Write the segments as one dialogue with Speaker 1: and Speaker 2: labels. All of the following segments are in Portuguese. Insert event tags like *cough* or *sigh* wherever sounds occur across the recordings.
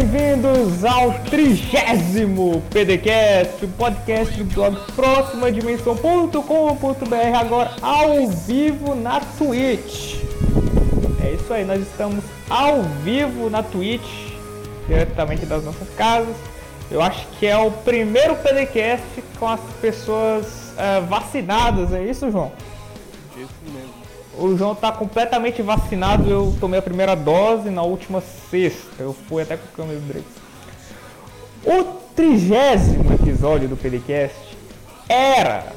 Speaker 1: bem-vindos ao trigésimo PDCast, o podcast do blog próximadimensão.com.br, agora ao vivo na Twitch. É isso aí, nós estamos ao vivo na Twitch, diretamente das nossas casas. Eu acho que é o primeiro PDCast com as pessoas eh, vacinadas, é isso, João?
Speaker 2: Isso mesmo.
Speaker 1: O João tá completamente vacinado. Eu tomei a primeira dose na última sexta. Eu fui até com o câmera Drake. O trigésimo episódio do PDCast era.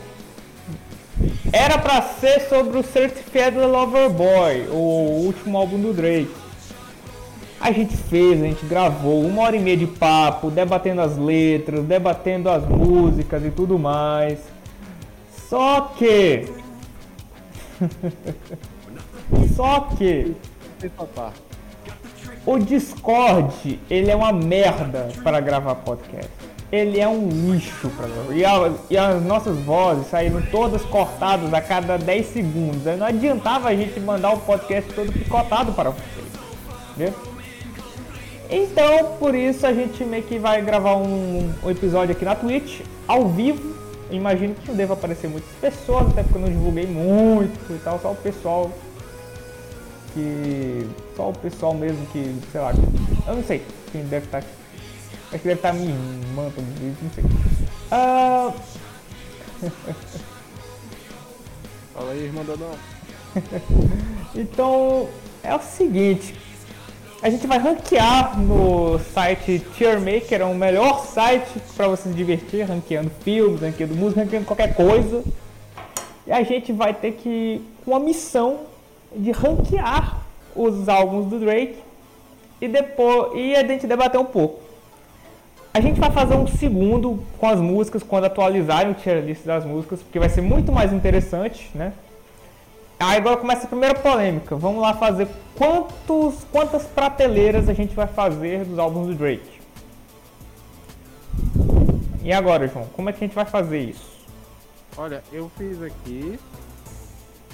Speaker 1: Era pra ser sobre o Certified Lover Boy, o último álbum do Drake. A gente fez, a gente gravou uma hora e meia de papo, debatendo as letras, debatendo as músicas e tudo mais. Só que *laughs* só que o Discord, ele é uma merda para gravar podcast. Ele é um lixo para gravar. E, a- e as nossas vozes saíram todas cortadas a cada 10 segundos. Não adiantava a gente mandar o podcast todo picotado para vocês. Entendeu? Então, por isso a gente meio que vai gravar um, um episódio aqui na Twitch, ao vivo. Imagino que não deva aparecer muitas pessoas, até porque eu não divulguei muito e tal, só o pessoal que. Só o pessoal mesmo que, sei lá, eu não sei quem deve estar. Acho que deve estar minha irmã, não sei. Ah, *laughs*
Speaker 2: Fala aí, irmão Dodão.
Speaker 1: então é o seguinte. A gente vai ranquear no site Tiermaker, é o melhor site para você se divertir, ranqueando filmes, ranqueando música, ranqueando qualquer coisa. E a gente vai ter que com uma missão de ranquear os álbuns do Drake e depois e a gente debater um pouco. A gente vai fazer um segundo com as músicas quando atualizarem o tier list das músicas, porque vai ser muito mais interessante, né? Aí agora começa a primeira polêmica. Vamos lá fazer quantos, quantas prateleiras a gente vai fazer dos álbuns do Drake. E agora, João, como é que a gente vai fazer isso?
Speaker 2: Olha, eu fiz aqui.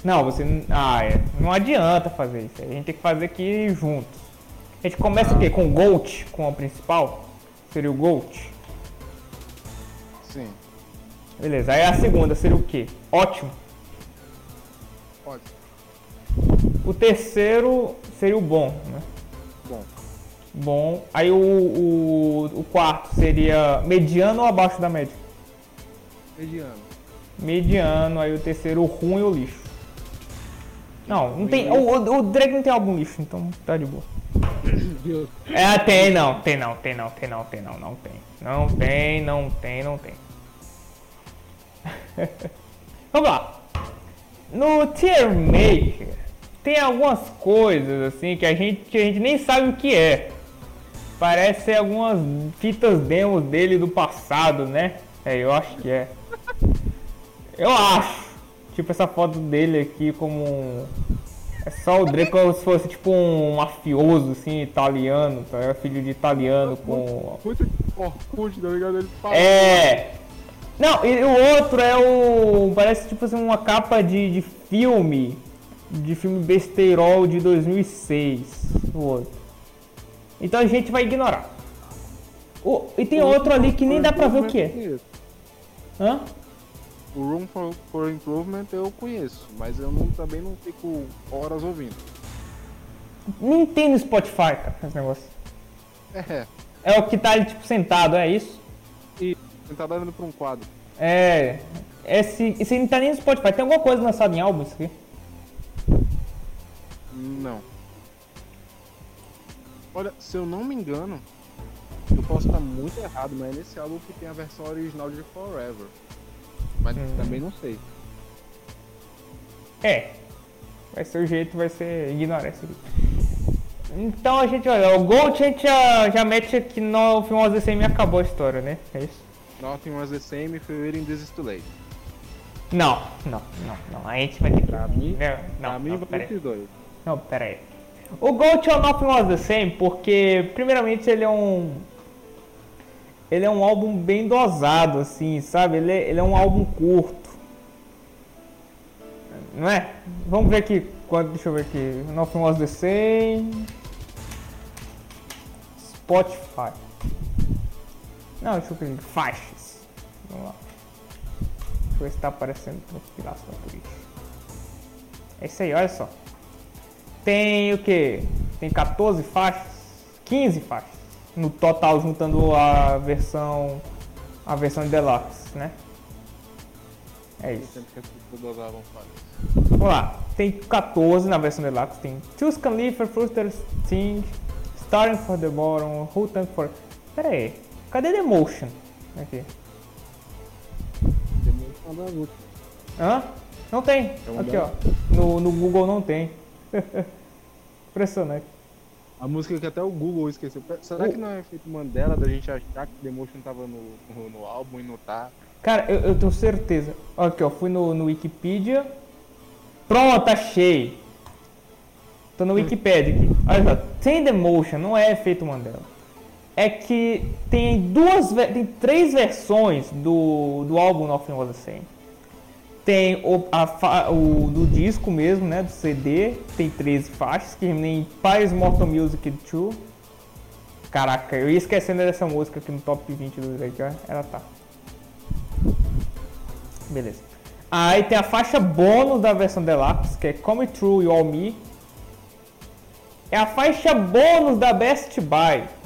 Speaker 1: Não, você. Ah, é. Não adianta fazer isso. A gente tem que fazer aqui juntos. A gente começa o quê? Com o Gold, com a principal? Seria o Gold?
Speaker 2: Sim,
Speaker 1: Beleza. Aí a segunda seria o quê? Ótimo.
Speaker 2: Pode.
Speaker 1: O terceiro seria o bom, né?
Speaker 2: Bom,
Speaker 1: Bom. Aí o, o, o quarto seria mediano ou abaixo da média?
Speaker 2: mediano.
Speaker 1: Mediano. Aí o terceiro, o ruim ou lixo. Não, não tem. O, o, o Drake não tem álbum lixo, então tá de boa. *coughs* É, tem não, tem não, tem não, tem não, tem não, não tem. Não tem, não tem, não tem. *laughs* Vamos lá. No Tier Maker tem algumas coisas assim que a gente, que a gente nem sabe o que é. Parece ser algumas fitas demos dele do passado, né? É, eu acho que é. Eu acho. Tipo essa foto dele aqui como um- é só o Drake como se fosse tipo um mafioso, assim, italiano, tá? ligado? Filho de italiano com.
Speaker 2: Muito Orkut, tá ligado? Ele fala.
Speaker 1: É! Não, e o outro é o. Parece tipo assim uma capa de, de filme. De filme besteirol de 2006. O outro. Então a gente vai ignorar. O, e tem outro ali que nem dá pra ver o que é. Hã?
Speaker 2: O Room for, for Improvement eu conheço, mas eu não, também não fico horas ouvindo.
Speaker 1: Nem tem no Spotify, cara, esse negócio.
Speaker 2: É,
Speaker 1: É o que tá ali, tipo, sentado, é isso?
Speaker 2: Você tá dando pra um quadro.
Speaker 1: É. Esse, esse não tá nem no Spotify. Tem alguma coisa lançada em álbum isso aqui?
Speaker 2: Não. Olha, se eu não me engano, eu posso estar muito errado, mas é nesse álbum que tem a versão original de Forever. Mas
Speaker 1: Hum.
Speaker 2: também não sei.
Speaker 1: É. Vai ser o jeito, vai ser ignorar isso aqui. Então a gente, olha, o Gold a gente já, já mete aqui no Filmos DCM e acabou a história, né? É isso?
Speaker 2: Nothing was the same if we were in this is too late.
Speaker 1: Não, não, não, não. A gente vai ter que.
Speaker 2: Pra mim,
Speaker 1: Não,
Speaker 2: pra mim
Speaker 1: não, pera
Speaker 2: dois.
Speaker 1: Não, pera aí. O Gold é o Nothing Was The Same porque, primeiramente, ele é um... ele é um álbum bem dosado, assim, sabe? Ele é, ele é um álbum curto. Não é? Vamos ver aqui, quando, deixa eu ver aqui. Nothing Was The Same. Spotify. Não, deixa eu aqui. Faixas. Vamos lá. Deixa eu ver se tá aparecendo transpilação por isso. É isso aí, olha só. Tem o que? Tem 14 faixas? 15 faixas. No total, juntando a versão. A versão de Deluxe, né? É isso. Vamos lá. Tem 14 na versão Deluxe. Tem Choose Khalifa, Fruster Sting, Starting for the Bottom, Who Tank for. Pera aí. Cadê The Motion? Aqui.
Speaker 2: Das últimas.
Speaker 1: Hã? Não tem.
Speaker 2: É
Speaker 1: Aqui, ó. No, no Google não tem. *laughs* Impressionante.
Speaker 2: A música que até o Google esqueceu. Será que não é efeito Mandela da gente achar que The Motion tava no, no, no álbum e não tá?
Speaker 1: Cara, eu, eu tenho certeza. Aqui, ó. Fui no, no Wikipedia. Pronto, achei. Tô no Wikipedia aqui. Olha só. Tem The Motion, não é efeito Mandela. É que tem duas, tem três versões do, do álbum Nothing Was The Same. Tem o, a o do disco mesmo, né? Do CD. Tem 13 faixas, que nem Paris Mortal Music 2. Caraca, eu ia esquecendo dessa música aqui no top 20 do Drake. Ela tá. Beleza. Aí tem a faixa bônus da versão Deluxe, que é Come True You All Me. É a faixa bônus da Best Buy.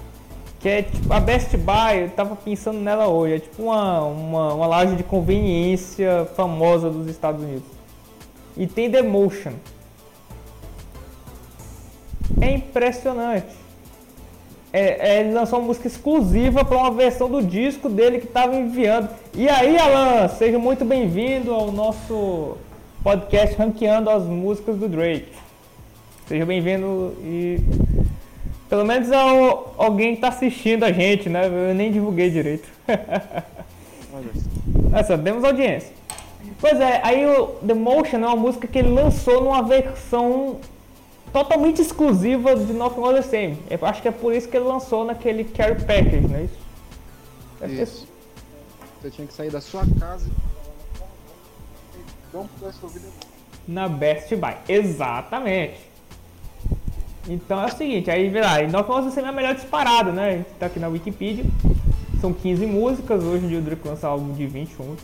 Speaker 1: Que é tipo, a Best Buy, eu tava pensando nela hoje, é tipo uma, uma, uma loja de conveniência famosa dos Estados Unidos. E tem The Motion. É impressionante. É, é, ele lançou uma música exclusiva para uma versão do disco dele que estava enviando. E aí, Alan, seja muito bem-vindo ao nosso podcast ranqueando as músicas do Drake. Seja bem-vindo e pelo menos ao- alguém está assistindo a gente, né? Eu nem divulguei direito.
Speaker 2: Olha *laughs* só.
Speaker 1: Olha só, demos audiência. Pois é, aí o The Motion é uma música que ele lançou numa versão totalmente exclusiva de Nothing Was The Same. Eu acho que é por isso que ele lançou naquele Care Package, não é isso? Deve ter-
Speaker 2: Isso. Você tinha que sair da sua casa e não pudesse ouvir The Motion.
Speaker 1: Na Best Buy. Exatamente. Então é o seguinte, aí vê lá, Was The Same é a melhor disparada, né? A gente tá aqui na Wikipedia. São 15 músicas, hoje em dia o Drake lança álbum de 21.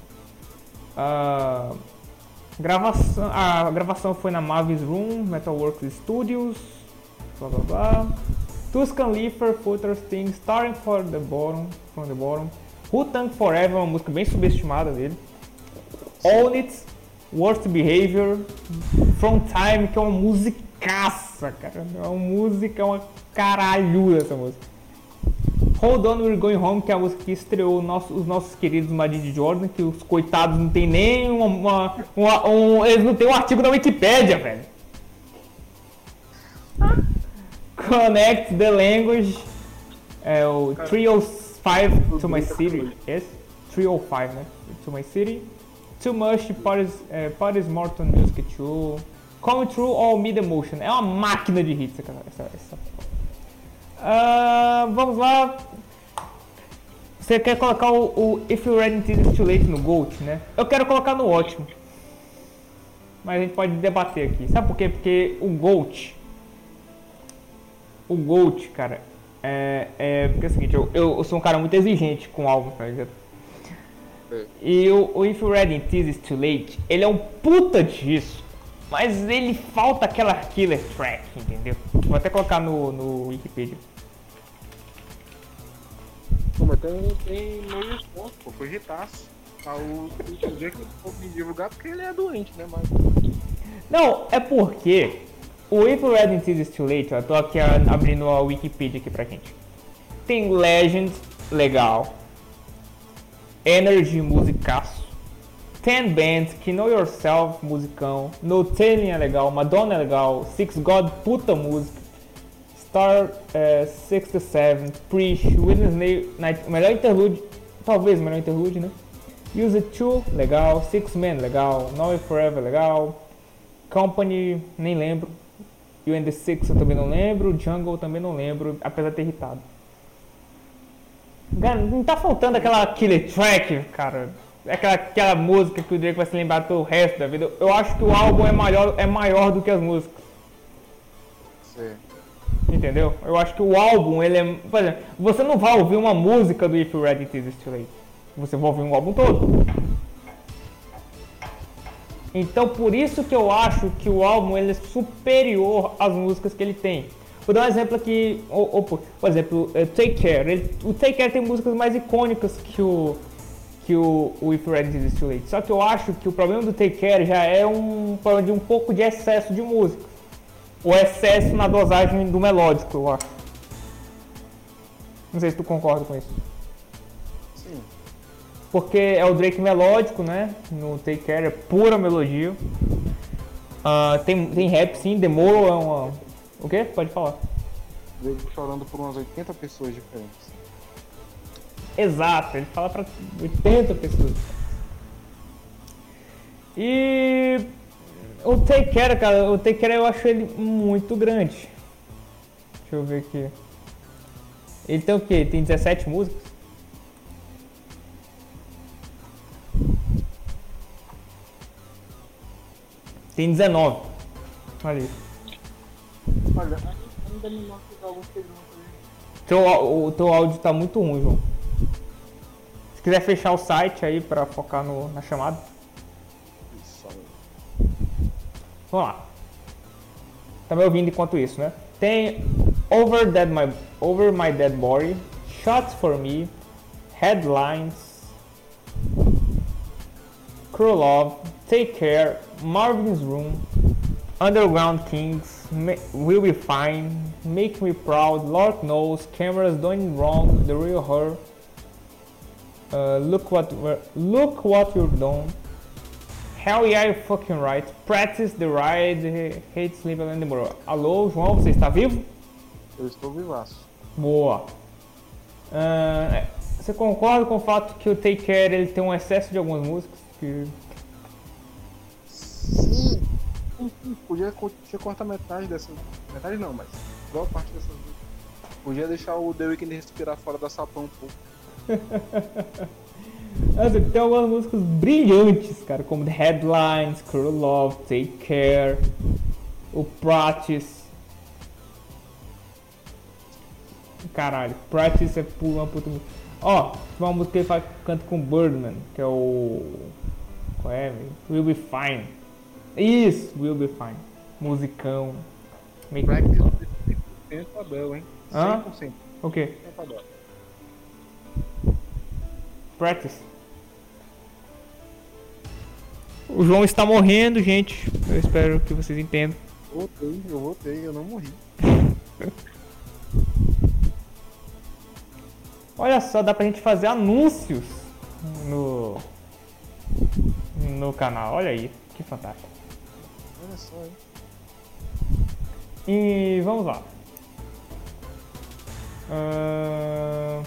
Speaker 1: Ah, gravação, a gravação foi na Mavis Room, Metalworks Studios, blá blá blá. Tuscan Leafer, Footer Sting, Starting for the Bottom, from the Bottom. Who Tank Forever, uma música bem subestimada dele. All It, Worst Behavior, From Time, que é uma musicaça, cara. É uma música, uma caralho essa música. Hold On We're Going Home, que é a música que estreou nosso- os nossos queridos Majid Jordan, que os coitados não tem nem uma, uma- uma- um, eles não tem um artigo na Wikipédia, velho. Connect the Language, é o 305 to my city, yes? 305, né? To my city. Too much, Paris, é, Paris Morton Music 2. Come True All Me The Motion. É uma máquina de hits essa, essa, essa ah, vamos lá. Você quer colocar o, o If You Ready It's Too Late no Gold, né? Eu quero colocar no ótimo. Mas a gente pode debater aqui. Sabe por quê? Porque o Gold. O Gold, cara. É, é porque é o seguinte, eu, eu, eu sou um cara muito exigente com algo, tá ligado?
Speaker 2: É.
Speaker 1: E o, o If You Ready Until It's Too Late, ele é um puta disco. Mas ele falta aquela killer track, entendeu? Vou até colocar no, no Wikipedia.
Speaker 2: Pô, mas tem, tem meio ponto, pô, foi hitaço. Ah, o que eu vou me divulgar porque ele é doente, né? Mas
Speaker 1: Não, é porque o If Until It's Too Late, ó, eu tô aqui ah, abrindo a Wikipedia aqui pra gente. Tem Legend, legal. Energy, musicaço. Ten Bands, que Know Yourself, musicão. No Telling é legal. Madonna é legal. Six God, puta música. Star eh, 67, Preach, Witness Night, o melhor interlude, talvez o melhor interlude, né? Use It 2, legal. Six Men, legal. Now Forever, legal. Company, nem lembro. You and the Six eu também não lembro. Jungle também não lembro, apesar de ter irritado. Não tá faltando aquela killer track, cara. Aquela, aquela música que o Drake vai se lembrar pelo resto da vida. Eu acho que o álbum é maior, é maior do que as músicas.
Speaker 2: Certo.
Speaker 1: Entendeu? Eu acho que o álbum, ele é. Por exemplo, você não vai ouvir uma música do If You're Ready It Is Too Late. Você vai ouvir um álbum todo. Então por isso que eu acho que o álbum ele é superior às músicas que ele tem. Vou dar um exemplo aqui, ou- ou, por por exemplo, eh, Take Care. Ele- o Take Care tem músicas mais icônicas que o que o, o If It Is Too Late. Só que eu acho que o problema do Take Care já é um problema de um pouco de excesso de música. O excesso na dosagem do melódico, eu acho. Não sei se tu concorda com isso.
Speaker 2: Sim.
Speaker 1: Porque é o Drake melódico, né? No Take Care é pura melodia. Ah, tem, tem rap sim, Demoro é uma. O quê? Pode falar.
Speaker 2: Veio chorando por umas 80 pessoas diferentes.
Speaker 1: Exato, ele fala pra 80 pessoas. E o Take Care, cara, o Take Care eu acho ele muito grande. Deixa eu ver aqui. Ele tem o quê? Tem 17 músicas? Tem 19. Olha isso.
Speaker 2: Olha, ainda me mostra os álbuns que ele lançou.
Speaker 1: Teu, o teu áudio tá muito ruim, João. Se quiser fechar o site aí pra focar no, na chamada. Vamos lá. Tá me ouvindo enquanto isso, né? Tem Over, Dead My, Over My Dead Body, Shots For Me, Headlines, Cruel Love, Take Care, Marvin's Room, Underground Kings, Will Be Fine, Make Me Proud, Lord Knows, Cameras Doing Wrong, The Real Her, uh, Look What Look What You've Done, Hell yeah, you're fucking right. Practice the ride, hate sleep and tomorrow. Alô, João, você está vivo?
Speaker 2: Eu estou vivaço.
Speaker 1: Boa. Ah, você concorda com o fato que o Take Care ele tem um excesso de algumas músicas? Que...
Speaker 2: Sim. Podia, co- podia cortar metade dessa. Metade não, mas boa parte dessas músicas. Podia deixar o The Weeknd respirar fora da sapão um pouco. *laughs*
Speaker 1: Nossa, tem algumas músicas brilhantes, cara, como The Headlines, Cruel Love, Take Care, o Practice. Caralho, Practice é uma puta música. Ó, tem uma música que ele faz, canta com Birdman, que é o. Qual é? velho? Will Be Fine. Isso, Will Be Fine. Musicão. Make
Speaker 2: Practice 100% Abel, hein?
Speaker 1: Hã?
Speaker 2: 100%
Speaker 1: O quê?
Speaker 2: Abel.
Speaker 1: Practice. O João está morrendo, gente. Eu espero que vocês entendam.
Speaker 2: Voltei, eu voltei, eu não morri. *laughs*
Speaker 1: Olha só, dá pra gente fazer anúncios no no canal. Olha aí, que fantástico.
Speaker 2: Olha só, hein?
Speaker 1: E vamos lá. Ahn,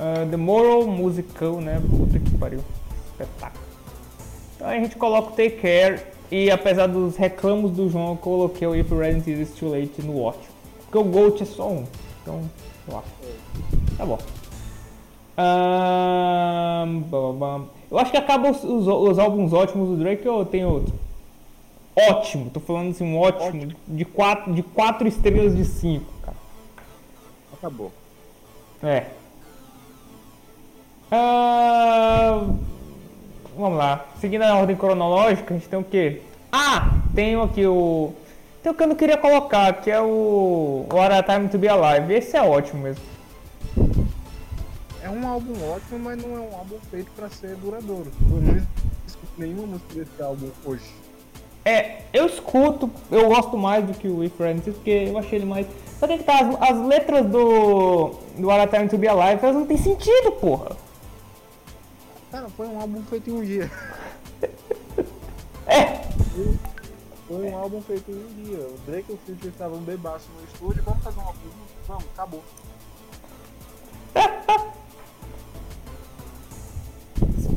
Speaker 1: ah, The Moral Musical, né? Puta que pariu. Espetáculo. Então a gente coloca o Take Care e apesar dos reclamos do João, eu coloquei o If Resident Is Too Late no ótimo. Porque o Gold é só um. Então, eu acho. Tá bom. Eu acho que acaba os, os, os álbuns ótimos do Drake ou tem outro? Ótimo, tô falando assim, um ótimo, De, quatro, de quatro estrelas de cinco, cara.
Speaker 2: Acabou.
Speaker 1: É. Ah, vamos lá. Seguindo a ordem cronológica, a gente tem o quê? Ah, tem aqui o. Tem o que eu não queria colocar, que é o What a Time to Be Alive. Esse é ótimo mesmo.
Speaker 2: É um álbum ótimo, mas não é um álbum feito pra ser duradouro. Eu não escuto nenhuma música desse álbum hoje.
Speaker 1: É, eu escuto, eu gosto mais do que o If Friends, porque eu achei ele mais. Só que tá, as, as letras do. do What a Time to Be Alive, elas não tem sentido, porra.
Speaker 2: Cara, foi um álbum feito em um dia.
Speaker 1: É,
Speaker 2: Foi um álbum feito em um dia. O Drake e o Future estavam bebaço no estúdio. Vamos fazer um álbum? Vamos, acabou.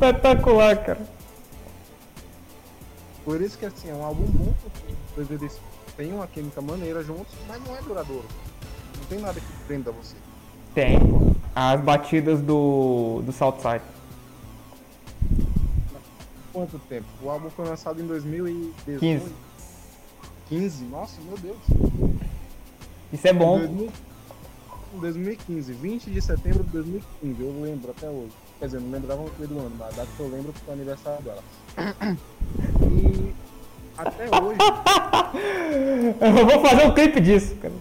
Speaker 1: espetacular, cara.
Speaker 2: Por isso que assim, é um álbum bom, porque eles têm uma química maneira juntos, mas não é duradouro. tem nada que prenda você.
Speaker 1: Tem. As batidas do, do Southside.
Speaker 2: Quanto tempo? O álbum foi lançado em 2018.
Speaker 1: 15.
Speaker 2: 15? Nossa, meu Deus.
Speaker 1: Isso é bom.
Speaker 2: Em 2000 em 2015, 20 de setembro de 2015, eu lembro até hoje. Quer dizer, não lembrava do ano, mas a data que eu lembro foi o aniversário dela. E até hoje, *laughs*
Speaker 1: Eu vou fazer um clipe disso, cara.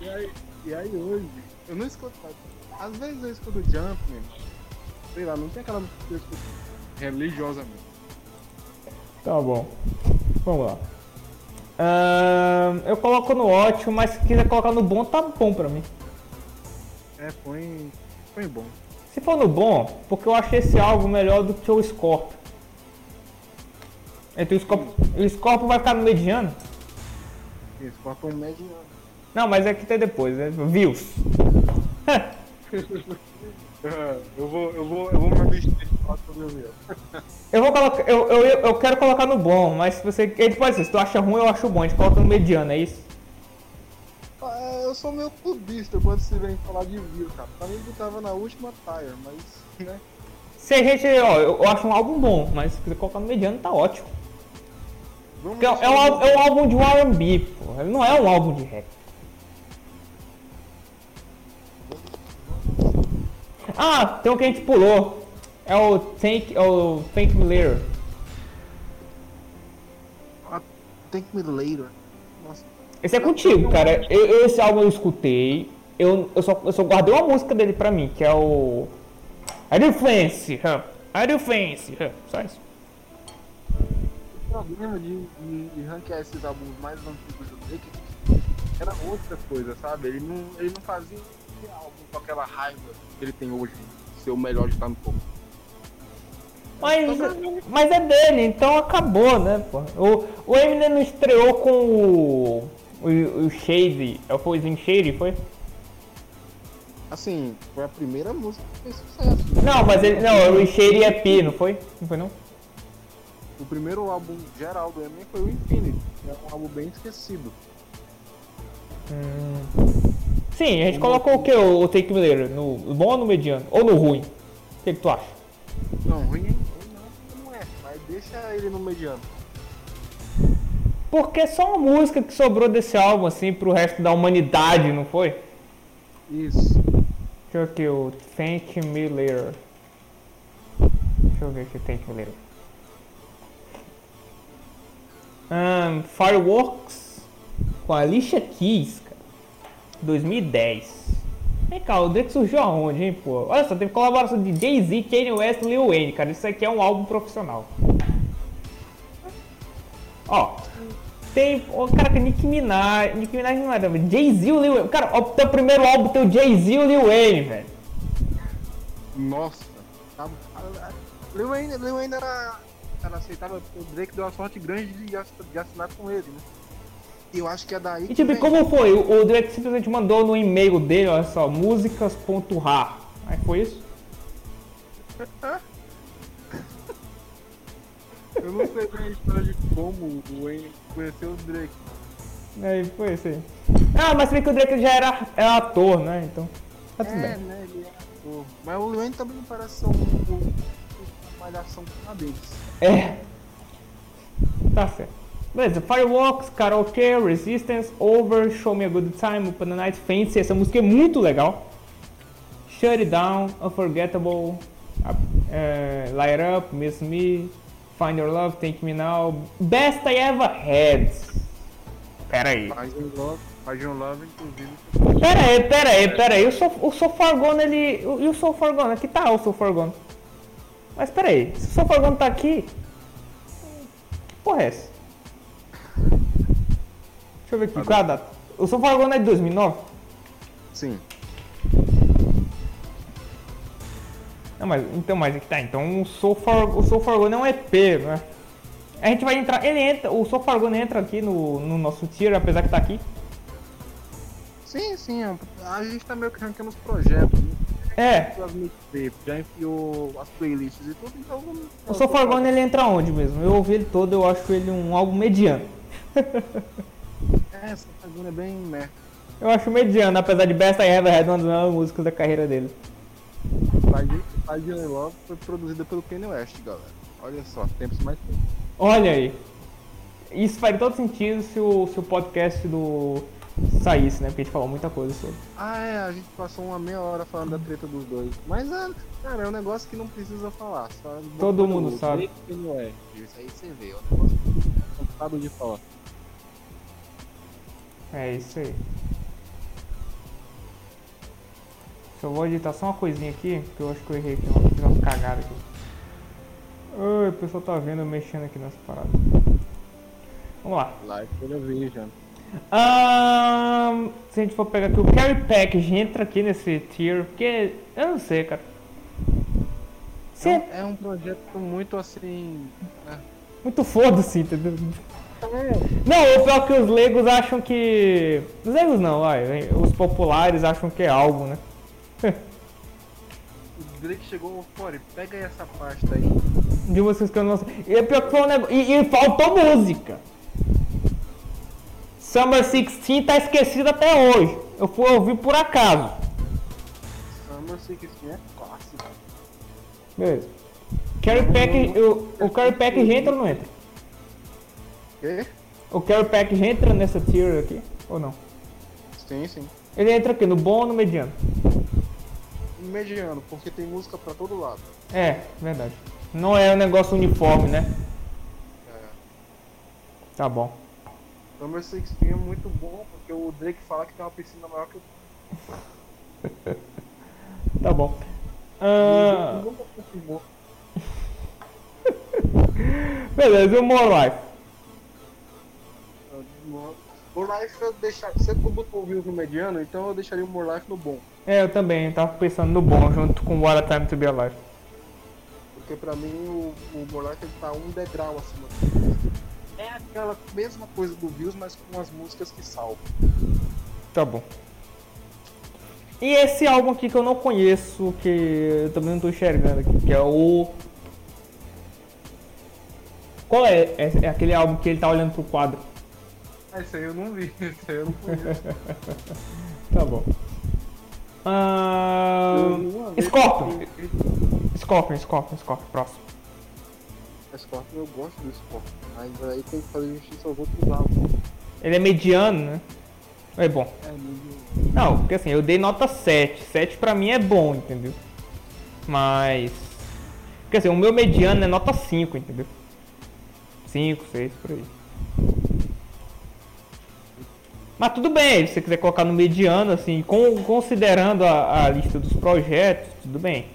Speaker 2: e aí, e aí hoje, eu não escuto mais. Às vezes eu escuto Jump, mano. Sei lá, não tem aquela música que eu escuto religiosamente.
Speaker 1: Tá bom. Vamos lá. Ahn, eu coloco no ótimo, mas se quiser colocar no bom, tá bom pra mim.
Speaker 2: É, põe, põe bom.
Speaker 1: Se for no bom, porque eu achei esse álbum melhor do que o Scorpio. Entre o Scorpio, o Scorpio vai ficar no mediano?
Speaker 2: Isso, coloca um mediano.
Speaker 1: Não, mas é que tem depois, né? Views. *laughs*
Speaker 2: eu vou, eu vou, eu vou me abster de falar sobre o meu. *laughs*
Speaker 1: Eu vou colocar. Eu, eu, eu quero colocar no bom, mas se você. Ele pode ser, se tu acha ruim, eu acho bom. A gente coloca no mediano, é isso?
Speaker 2: Ah, Eu sou meio clubista quando se vem falar de view, cara. Pra mim eu tava na última tire, mas, né?
Speaker 1: Se a gente. Ó, eu, eu acho um álbum bom, mas se quiser colocar no mediano, tá ótimo. É, é um, é um álbum de RB, pô. Ele não é um álbum de rap. Ah, tem um que a gente pulou. É o Thank, é o Thank Me Later.
Speaker 2: Thank Me Later. Nossa.
Speaker 1: Esse é contigo, cara. Eu, eu- esse álbum eu escutei. Eu, eu, só, eu só guardei uma música dele pra mim, que é o. Are you fancy? Huh? Are you fancy? Huh? Só isso.
Speaker 2: O problema de, de, de ranquear esses álbuns mais antigos do Drake era outra coisa, sabe? Ele não, ele não fazia esse álbum com aquela raiva que ele tem hoje, ser o melhor de estar no topo.
Speaker 1: Mas, mas é dele, então acabou, né, pô? O, o Eminem não estreou com o. O, o Shady. É, Foi o Shady, foi?
Speaker 2: Assim, foi a primeira música que fez sucesso.
Speaker 1: Não, mas ele. Não, o Shady é P, não foi? Não foi não?
Speaker 2: O primeiro álbum geral do Eminem foi o Infinity, que é um álbum bem esquecido.
Speaker 1: Sim, a gente colocou o que? O, o Take Me Later? No bom ou no mediano? Ou no ruim? O que, que tu acha?
Speaker 2: Não, ruim ruim não, não é, mas deixa ele no mediano.
Speaker 1: Porque é só uma música que sobrou desse álbum, assim, pro resto da humanidade, não foi?
Speaker 2: Isso.
Speaker 1: Deixa eu ver aqui, o Thank Me Later. Deixa eu ver aqui, Thank Me Later. Ahn, Fireworks com a Alicia Keys. 2010. Vem cá, o Drake surgiu aonde, hein, pô? Olha só, teve colaboração de Jay-Z, Kanye West e Lil Wayne, cara. Isso aqui é um álbum profissional. Ó, tem. Ó, cara, Nick Minaj. Nick Minaj não era. Jay-Z e o Lil Wayne. Cara, ó, teu primeiro álbum tem o Jay-Z e o Lil Wayne, velho.
Speaker 2: Nossa. Tá, Lil Wayne, Lil Wayne era, era aceitável, o Drake deu a sorte grande de, de assinar com ele, né? Eu acho que é daí
Speaker 1: E tipo, como foi? O, o Drake simplesmente mandou no e-mail dele, olha só, músicas.rar. Aí foi isso? *laughs*
Speaker 2: Eu não sei bem a história de como o Wayne conheceu o Drake.
Speaker 1: Aí foi isso aí. Ah, mas se que o Drake já era, era ator, né? Então. Tá tudo
Speaker 2: É,
Speaker 1: bem.
Speaker 2: né? Ele é ator. Mas o Wayne também parece ser um, um, uma malhação canadense.
Speaker 1: É. Tá certo. Beleza, Fireworks, Karaoke, Resistance, Over, Show Me a Good Time, Open the Night, Fancy, essa música é muito legal. Shut It Down, Unforgettable, uh, Light Up, Miss Me, Find Your Love, Take Me Now, Best I Ever Had. Pera aí.
Speaker 2: Faz um love, faz um love, inclusive.
Speaker 1: Pera aí, pera aí, pera aí. O, so, o Sofargona, ele... E o Sofargona? Aqui tá o Sofargona. Mas pera aí, se o Sofargona tá aqui... Porra é essa? Deixa eu ver aqui, qual é a data? O Sofargona é de 2009?
Speaker 2: Sim.
Speaker 1: Não, mas... Então, mas aqui tá. Então o Sofar, o Sofargona é um EP, né? A gente vai entrar... Ele entra... O Sofargona entra aqui no, no nosso tier, apesar que tá aqui.
Speaker 2: Sim, sim. é A gente tá meio que ranqueando os projetos. Né?
Speaker 1: É,
Speaker 2: já enfiou as playlists e tudo, então
Speaker 1: o So Far Gone ele entra onde mesmo? Eu ouvi ele todo, eu acho ele um álbum mediano. *laughs*
Speaker 2: É, essa Far é bem meh.
Speaker 1: Eu acho mediano, apesar de Best I Ever Had, uma das melhores músicas da carreira dele.
Speaker 2: Fire Love foi produzida pelo Kanye West, galera. Olha só, tempos mais tempos.
Speaker 1: Olha aí. Isso faria todo sentido se o, se o podcast do saísse, né? Porque a gente falou muita coisa sobre.
Speaker 2: Ah, é, a gente passou uma meia hora falando da treta dos dois. Mas, é, cara, é um negócio que não precisa falar. Só
Speaker 1: Todo mundo sabe.
Speaker 2: Isso aí você vê, é um negócio complicado de falar.
Speaker 1: É isso aí. Só vou editar só uma coisinha aqui, que eu acho que eu errei aqui, uma, fiz uma cagada aqui. Ai, o pessoal tá vendo eu mexendo aqui nessa parada. Vamos lá.
Speaker 2: Live Television.
Speaker 1: Ahn, se a gente for pegar aqui o Carry Package, entra aqui nesse tier, porque eu não sei, cara. Se é
Speaker 2: É um projeto muito assim. né?
Speaker 1: muito foda-se, entendeu? Não, o pior é que os legos acham que. Os legos não, vai. Os populares acham que é algo, né? *laughs*
Speaker 2: O Drake chegou, Fore, pega aí essa pasta aí.
Speaker 1: De músicas que eu não sei. E é pior que foi um negócio. E, e faltou música. Summer 16 tá esquecido até hoje. Eu fui ouvir por acaso.
Speaker 2: Summer 16 é clássico.
Speaker 1: Beleza. Carry Package. O, o Carry Package entra ou não entra?
Speaker 2: Quê?
Speaker 1: O Carry Package entra nessa tier aqui? Ou não?
Speaker 2: Sim, sim.
Speaker 1: Ele entra aqui, no bom ou no mediano?
Speaker 2: Mediano, porque tem música pra todo lado.
Speaker 1: É, verdade. Não é um negócio uniforme, né?
Speaker 2: É.
Speaker 1: Tá bom.
Speaker 2: Summer 16 é muito bom, porque o Drake fala que tem uma piscina maior que o. *laughs*
Speaker 1: Tá bom.
Speaker 2: Confirmou. *laughs* *laughs*
Speaker 1: beleza, e o More Life?
Speaker 2: More Life eu deixaria. Você botou o Views no mediano, então eu deixaria o More Life no bom.
Speaker 1: É, eu também, eu tava pensando no bom, junto com What a Time to Be Alive.
Speaker 2: Porque pra mim o, o More Life ele tá um degrau acima. É aquela mesma coisa do Views, mas com as músicas que salvam.
Speaker 1: Tá bom. E esse álbum aqui que eu não conheço, que eu também não tô enxergando aqui, que é o. Qual é? É, é aquele álbum que ele tá olhando pro quadro.
Speaker 2: Ah, esse aí eu não vi, *laughs* esse aí eu não conheço. *laughs*
Speaker 1: Tá bom. Ah,
Speaker 2: vez
Speaker 1: Scorpion. Scorpion, Scorpion, Scorpion, próximo.
Speaker 2: Scorpion eu gosto do Scorpion, mas aí tem que fazer justiça aos outros álbuns.
Speaker 1: Ele é mediano, né? É bom.
Speaker 2: É, muito.
Speaker 1: Não, porque assim, eu dei nota 7. 7 pra mim é bom, entendeu? Mas. Quer dizer, o meu mediano é nota 5, entendeu? 5, 6, por aí. Mas tudo bem, se você quiser colocar no mediano, assim, com- considerando a, a lista dos projetos, tudo bem.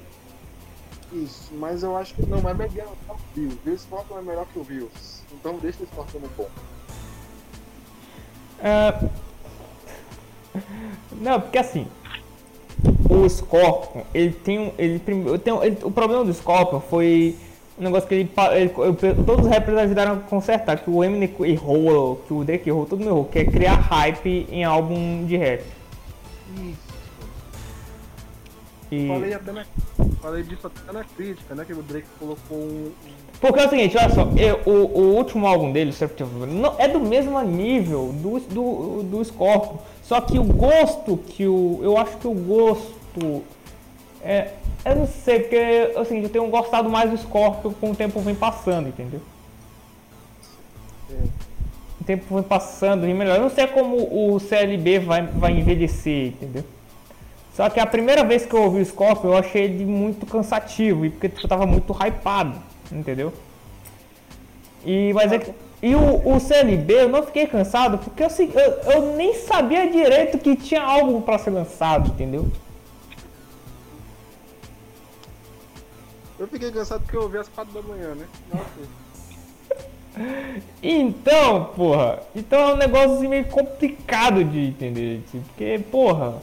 Speaker 2: Isso, mas eu acho que não, mas é melhor que o Views. O Scorpion é melhor que o Views. Então deixa o Scorpion no bom.
Speaker 1: Ah, Não, porque assim, o Scorpion, ele tem um. Ele, eu tenho- ele- o problema do Scorpion foi um negócio que ele, ele- eu- Todos os rappers ajudaram a consertar, que o Eminem errou, que o Drake errou, todo mundo errou, que é criar hype em álbum de rap.
Speaker 2: Isso.
Speaker 1: E,
Speaker 2: Falei até na. Falei disso até na crítica, né? Que o Drake colocou um.
Speaker 1: porque é o seguinte, olha só, eu- o, o último álbum dele, não é do mesmo nível do, do, do Scorpion. Só que o gosto que o. Eu acho que o gosto. É. Eu não sei, porque assim, eu tenho gostado mais do Scorpion com o tempo vem passando, entendeu?
Speaker 2: É,
Speaker 1: O tempo vem passando e melhor. Eu não sei como o CLB vai, vai envelhecer, entendeu? Só que a primeira vez que eu ouvi o Scorpion, eu achei ele muito cansativo, e porque eu tava muito hypado, entendeu? E, mas é que- e o, o CLB eu não fiquei cansado porque eu, se- eu, eu nem sabia direito que tinha álbum pra ser lançado, entendeu?
Speaker 2: Eu fiquei cansado porque eu ouvi às 4 da manhã, né? Nossa. *laughs*
Speaker 1: Então, porra, então é um negócio assim meio complicado de entender, tipo, porque, porra.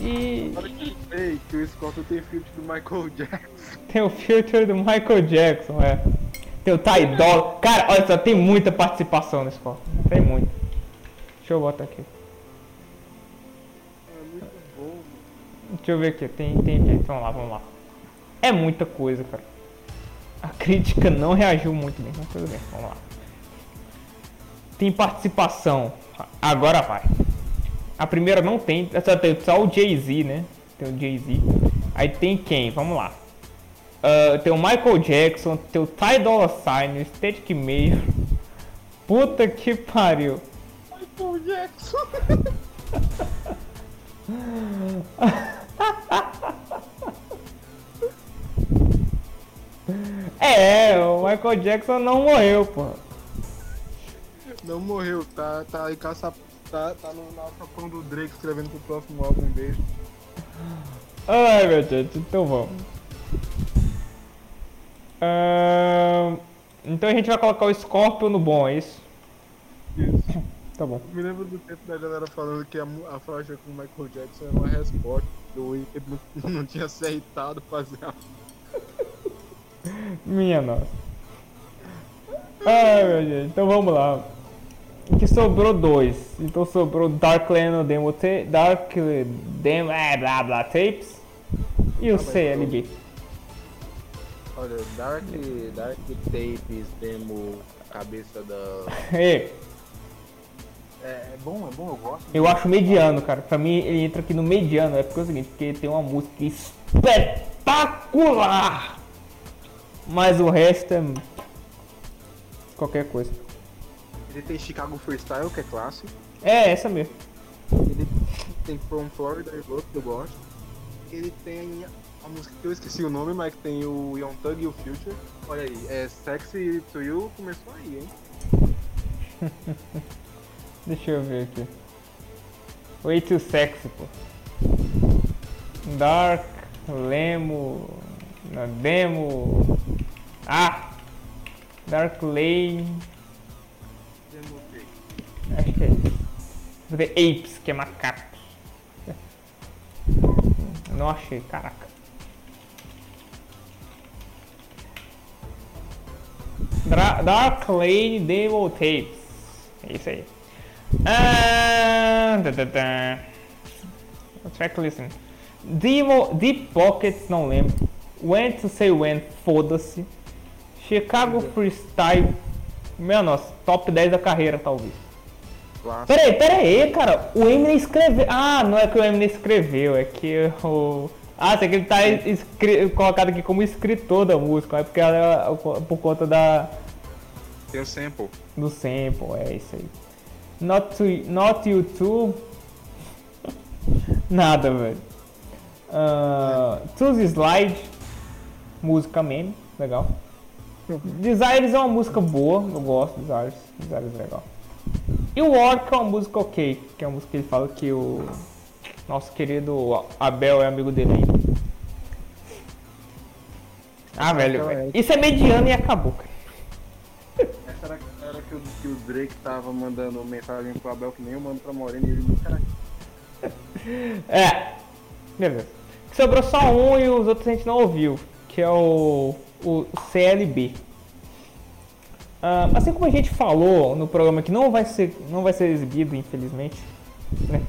Speaker 1: E
Speaker 2: Agora que eu sei que o Scorpion tem filtro do Michael Jackson. *laughs*
Speaker 1: tem o filter do Michael Jackson, é. Tem o Ty Dolla. Cara, olha só, tem muita participação nesse copo. Tem muito. Deixa eu botar aqui.
Speaker 2: É muito bom.
Speaker 1: Deixa eu ver aqui, tem, tem, tem. Vamos lá, vamos lá. É muita coisa, cara. A crítica não reagiu muito bem, mas tudo bem, vamos lá. Tem participação. Agora vai. A primeira não tem, só tem só o Jay-Z, né? Tem o Jay-Z. Aí tem quem? Vamos lá. Uh, tem o Michael Jackson, tem o Ty Dolla Sign, o Static Mayor. Puta que pariu.
Speaker 2: Michael Jackson. *laughs*
Speaker 1: É, o Michael Jackson não morreu, pô.
Speaker 2: Não morreu, tá, tá aí caça, tá, tá no alçapão do Drake escrevendo pro próximo álbum dele.
Speaker 1: Ai, meu Deus, então vamos. Ahn, então a gente vai colocar o Scorpion no bom, é isso?
Speaker 2: Isso. *coughs*
Speaker 1: Tá bom.
Speaker 2: Me lembro do tempo da galera falando que a, a faixa com o Michael Jackson era uma resposta do Wicked não, *laughs* não tinha acertado fazer a
Speaker 1: Minha nossa. Ai, meu então vamos lá. Que sobrou dois. Então sobrou Dark Leno Demo ta Dark Demo é, blá blá tapes e o
Speaker 2: mas
Speaker 1: CLB.
Speaker 2: Olha, Dark, Dark Tapes, demo, cabeça da. *laughs*
Speaker 1: Ei,
Speaker 2: É, é bom, é bom, eu gosto.
Speaker 1: Eu acho mediano, cara. Pra mim ele entra aqui no mediano. É porque é o seguinte, porque tem uma música espetacular. Mas o resto é qualquer coisa.
Speaker 2: Ele tem Chicago Freestyle, que é clássico.
Speaker 1: É essa mesmo.
Speaker 2: Ele tem From Florida e que eu gosto. Ele tem a música que eu esqueci o nome, mas que tem o Young Thug e o Future. Olha aí, é Sexy to You começou aí, hein? *laughs*
Speaker 1: Deixa eu ver aqui. Way too sexy, pô. Dark, Lemo, na demo. Ah! Dark Lane. Acho que é isso. Vou ver Apes, que é macaco. Não achei, caraca. Dra Lane Demo Tapes. É isso aí. Ah, tá, tá, tá. Track listen. Demo, Deep Pockets, não lembro. When to Say When, foda-se. Chicago Freestyle. Meu nossa, top 10 da carreira, talvez. Peraí, peraí, cara. O Eminem escreveu. Ah, não é que o Eminem escreveu, é que o. Ah, sei que ele tá escri- colocado aqui como escritor da música, é porque ela é por conta da,
Speaker 2: Tem o sample.
Speaker 1: do sample, é isso aí. Not, to, not You Too. *laughs* Nada, velho. Uh, Choose Slide. Música meme, legal. Desires é uma música boa, eu gosto de Desires. Desires é legal. E o Orc é uma música ok, que é uma música que ele fala que o nosso querido Abel é amigo dele ainda. Ah, velho, velho. isso é mediano e acabou, cara.
Speaker 2: Essa era, era que, o, que o Drake tava mandando mensagem pro Abel que nem eu mando pra Morena e ele nunca era. *laughs*
Speaker 1: É, beleza. Sobrou só um e os outros a gente não ouviu, que é o, o CLB. Ah, assim como a gente falou no programa que não vai ser, não vai ser exibido, infelizmente, né?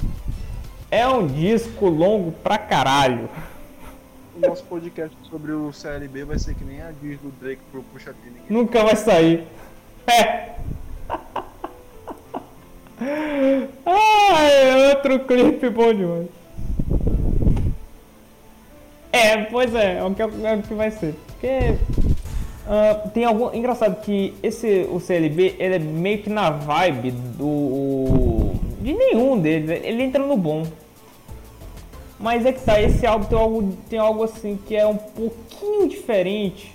Speaker 1: É um disco longo pra caralho.
Speaker 2: O nosso podcast sobre o CLB vai ser que nem a diz do Drake pro Puxa T. Ninguém
Speaker 1: Nunca vai sair. É. *laughs* Ah, é outro clipe bom demais. É, pois é, é o que, é o que vai ser. Porque ah, tem algum. Engraçado que esse o CLB ele é meio que na vibe do. de nenhum deles. Ele entra no bom. Mas é que tá, esse álbum tem algo, tem algo assim que é um pouquinho diferente.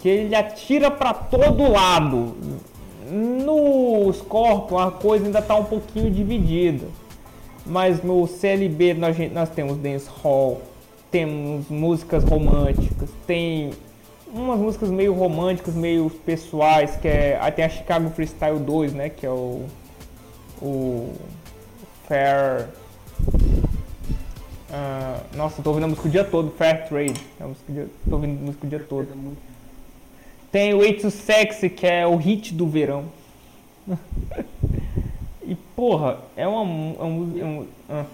Speaker 1: Que ele atira pra todo lado. No Scorpion a coisa ainda tá um pouquinho dividida. Mas no CLB nós, nós temos dance hall, temos músicas românticas, tem umas músicas meio românticas, meio pessoais, que é. Tem a Chicago Freestyle 2, né? Que é o. O. Fair. ah, nossa, tô ouvindo a música o dia todo, Fair Trade. A música, tô ouvindo a música o dia todo.
Speaker 2: é
Speaker 1: Tem o Way to Sexy, que é o hit do verão. *laughs* e porra, é uma. É um, é um, ah.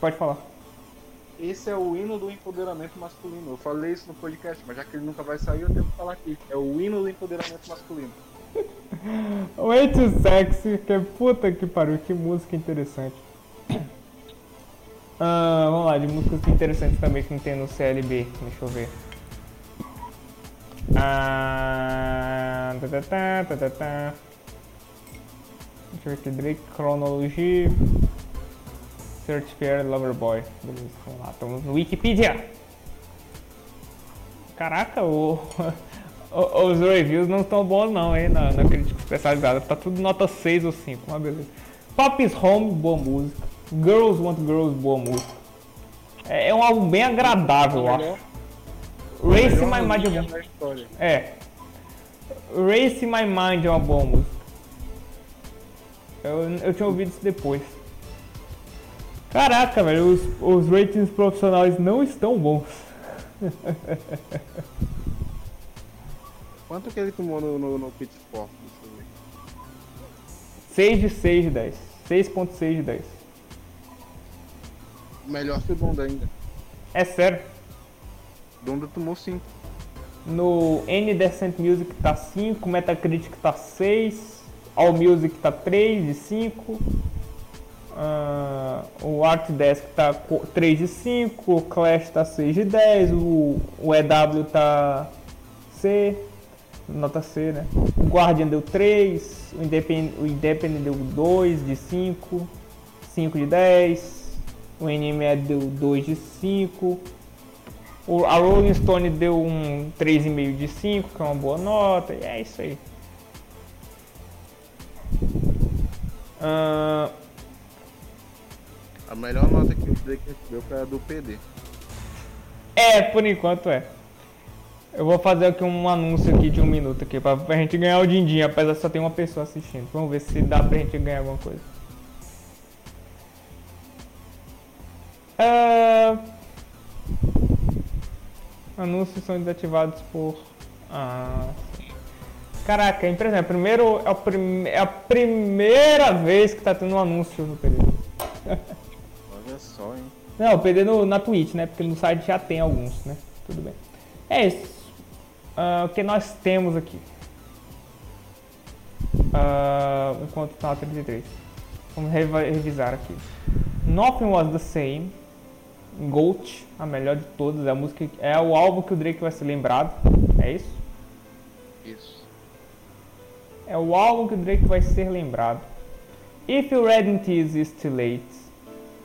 Speaker 1: Pode falar.
Speaker 2: Esse é o hino do empoderamento masculino. Eu falei isso no podcast, mas já que ele nunca vai sair, eu tenho que falar aqui. É o hino do empoderamento masculino. *laughs*
Speaker 1: Way Too Sexy, que puta que pariu, que música interessante. *coughs* Ah, vamos lá, de músicas interessantes também que não tem no CLB, deixa eu ver. Ah, tá, tá, tá, tá, tá, tá. Deixa eu ver aqui, Drake, Chronology, Search Fair Loverboy. Beleza, vamos lá, estamos no Wikipedia. Caraca, o, *laughs* o- os reviews não estão bons não, hein, na, na crítica especializada. Tá tudo nota 6 ou 5, mas beleza. Pop's Home, boa música. Girls Want Girls, boa música. É, é um álbum bem agradável, eu acho. Race My Mind é. É. Race My Mind é uma boa música. Eu, eu tinha ouvido isso depois. Caraca, velho, os, os ratings profissionais não estão bons.
Speaker 2: Quanto que ele tomou no, no, no Pitchfork? Deixa eu ver.
Speaker 1: 6 de 6 de 10. 6.6 de 10.
Speaker 2: Melhor que o Donda ainda.
Speaker 1: É sério.
Speaker 2: Donda tomou 5.
Speaker 1: No N Decent Music tá 5, Metacritic tá 6, All Music tá 3 de 5, ah, o Artdesk tá co- 3 de 5, o Clash tá 6 de 10, o, o EW tá C, nota C, né? O Guardian deu 3, o Independent, o Independent deu 2 de 5, 5 de 10, o NME deu 2 de 5, o, a Rolling Stone deu um 3,5 de 5, que é uma boa nota, e é isso aí. Ah,
Speaker 2: A melhor nota que o Drake recebeu foi a do PD.
Speaker 1: é, por enquanto é. Eu vou fazer aqui um anúncio aqui de um minuto aqui pra, gente ganhar o din-din, apesar de só ter uma pessoa assistindo. Vamos ver se dá pra gente ganhar alguma coisa. Ah, anúncios são desativados por. Ah. Caraca, impressionante. Primeiro, é, o prime- é a primeira vez que tá tendo um anúncio no período.
Speaker 2: Olha só, hein?
Speaker 1: Não, perdi no, na Twitch, né? Porque no site já tem alguns, né? Tudo bem. É isso. Ah, o que nós temos aqui? Ah, enquanto tá 33. Vamos reva- revisar aqui. Nothing Was The Same. Goat, a melhor de todas. É, a música, é o álbum que o Drake vai ser lembrado. É isso?
Speaker 2: Isso.
Speaker 1: É o álbum que o Drake vai ser lembrado. If You Read in Tears It's Too Late.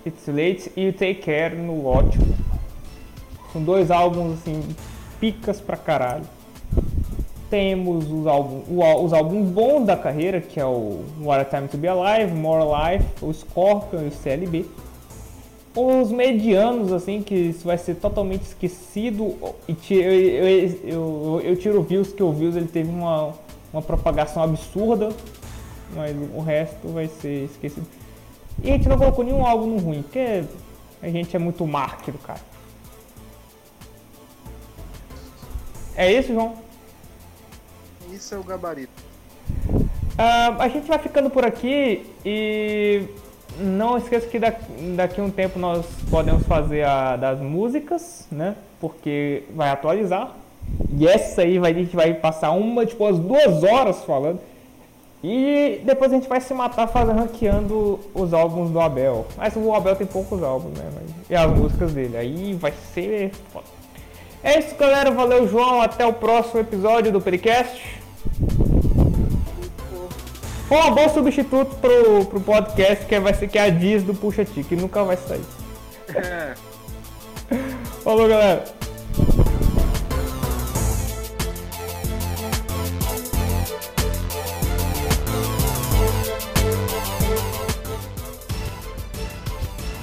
Speaker 1: It's Late e Take Care no ótimo. São dois álbuns assim, picas pra caralho. Temos os os álbuns bons da carreira, que é o What a Time to Be Alive, More Life, o Scorpion e o CLB. Os medianos, assim, que isso vai ser totalmente esquecido. E eu, eu, eu, eu tiro o views, que o views ele teve uma, uma propagação absurda, mas o resto vai ser esquecido. E a gente não colocou nenhum álbum ruim, porque a gente é muito mártir, cara. É isso, João?
Speaker 2: Isso é o gabarito.
Speaker 1: Ah, a gente vai ficando por aqui e não esqueça que da- daqui a um tempo nós podemos fazer a das músicas, né? Porque vai atualizar. E essa aí vai, a gente vai passar uma, tipo, as duas horas falando. E depois a gente vai se matar fazendo ranqueando os álbuns do Abel. Mas o Abel tem poucos álbuns, né? Mas- e as músicas dele. Aí vai ser foda. É isso, galera. Valeu, João. Até o próximo episódio do Pericast. Foi um bom substituto pro, pro podcast que vai ser que é a Diz do Puxa T, que nunca vai sair.
Speaker 2: É. *laughs*
Speaker 1: Falou, galera.